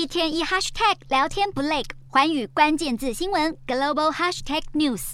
一天一 hashtag 聊天不累，寰宇关键字新闻 global hashtag news。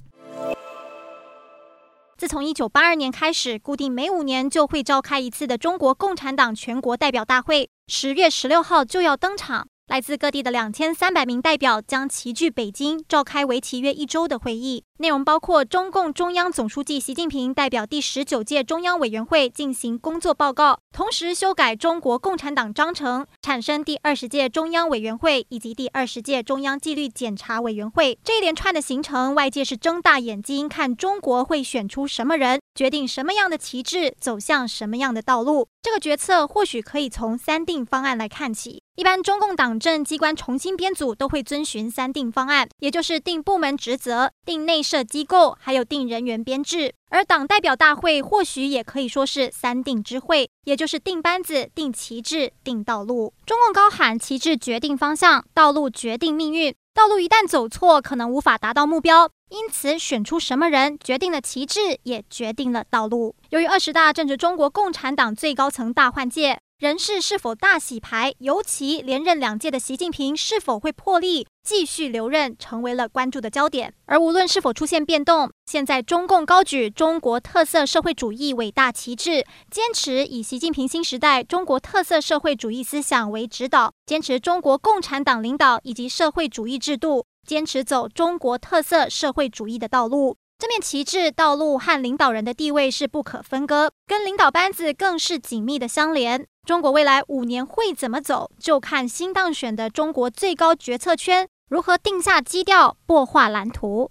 自从一九八二年开始，固定每五年就会召开一次的中国共产党全国代表大会，十月十六号就要登场。来自各地的两千三百名代表将齐聚北京，召开为期约一周的会议。内容包括中共中央总书记习近平代表第十九届中央委员会进行工作报告，同时修改中国共产党章程，产生第二十届中央委员会以及第二十届中央纪律检查委员会。这一连串的行程，外界是睁大眼睛看中国会选出什么人，决定什么样的旗帜，走向什么样的道路。这个决策或许可以从三定方案来看起。一般中共党政机关重新编组都会遵循三定方案，也就是定部门职责、定内设机构，还有定人员编制。而党代表大会或许也可以说是三定之会，也就是定班子、定旗帜、定道路。中共高喊旗帜决定方向，道路决定命运。道路一旦走错，可能无法达到目标。因此，选出什么人，决定了旗帜，也决定了道路。由于二十大正值中国共产党最高层大换届。人事是否大洗牌，尤其连任两届的习近平是否会破例继续留任，成为了关注的焦点。而无论是否出现变动，现在中共高举中国特色社会主义伟大旗帜，坚持以习近平新时代中国特色社会主义思想为指导，坚持中国共产党领导以及社会主义制度，坚持走中国特色社会主义的道路。这面旗帜、道路和领导人的地位是不可分割，跟领导班子更是紧密的相连。中国未来五年会怎么走，就看新当选的中国最高决策圈如何定下基调、擘画蓝图。